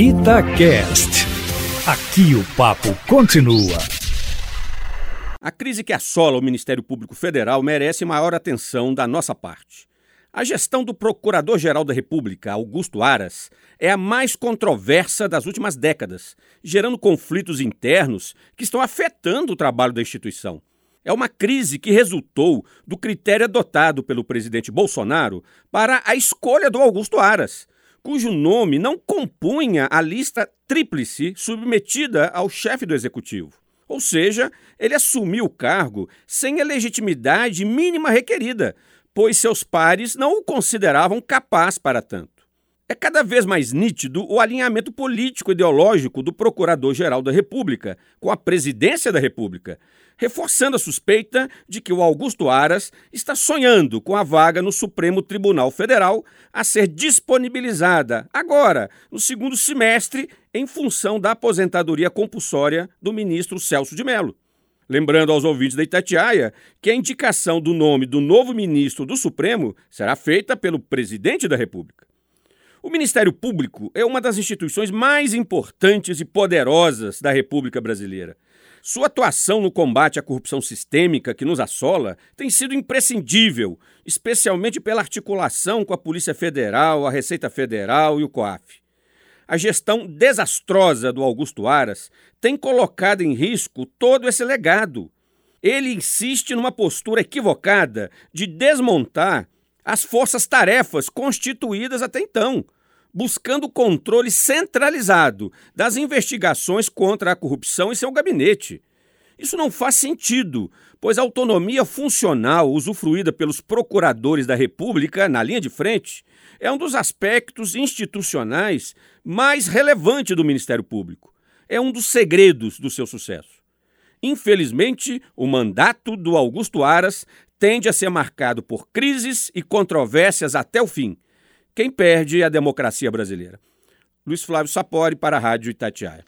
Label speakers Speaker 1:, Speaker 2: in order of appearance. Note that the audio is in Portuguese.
Speaker 1: Itacast. Aqui o papo continua.
Speaker 2: A crise que assola o Ministério Público Federal merece maior atenção da nossa parte. A gestão do Procurador-Geral da República, Augusto Aras, é a mais controversa das últimas décadas, gerando conflitos internos que estão afetando o trabalho da instituição. É uma crise que resultou do critério adotado pelo presidente Bolsonaro para a escolha do Augusto Aras, cujo nome não compunha a lista tríplice submetida ao chefe do executivo. Ou seja, ele assumiu o cargo sem a legitimidade mínima requerida, pois seus pares não o consideravam capaz para tanto. É cada vez mais nítido o alinhamento político-ideológico do Procurador-Geral da República com a Presidência da República, reforçando a suspeita de que o Augusto Aras está sonhando com a vaga no Supremo Tribunal Federal a ser disponibilizada agora, no segundo semestre, em função da aposentadoria compulsória do ministro Celso de Mello. Lembrando aos ouvintes da Itatiaia que a indicação do nome do novo ministro do Supremo será feita pelo presidente da República. O Ministério Público é uma das instituições mais importantes e poderosas da República Brasileira. Sua atuação no combate à corrupção sistêmica que nos assola tem sido imprescindível, especialmente pela articulação com a Polícia Federal, a Receita Federal e o COAF. A gestão desastrosa do Augusto Aras tem colocado em risco todo esse legado. Ele insiste numa postura equivocada de desmontar as forças-tarefas constituídas até então, buscando controle centralizado das investigações contra a corrupção em seu gabinete. Isso não faz sentido, pois a autonomia funcional usufruída pelos procuradores da República na linha de frente é um dos aspectos institucionais mais relevantes do Ministério Público. É um dos segredos do seu sucesso. Infelizmente, o mandato do Augusto Aras tende a ser marcado por crises e controvérsias até o fim. Quem perde é a democracia brasileira. Luiz Flávio Sapori para a Rádio Itatiaia.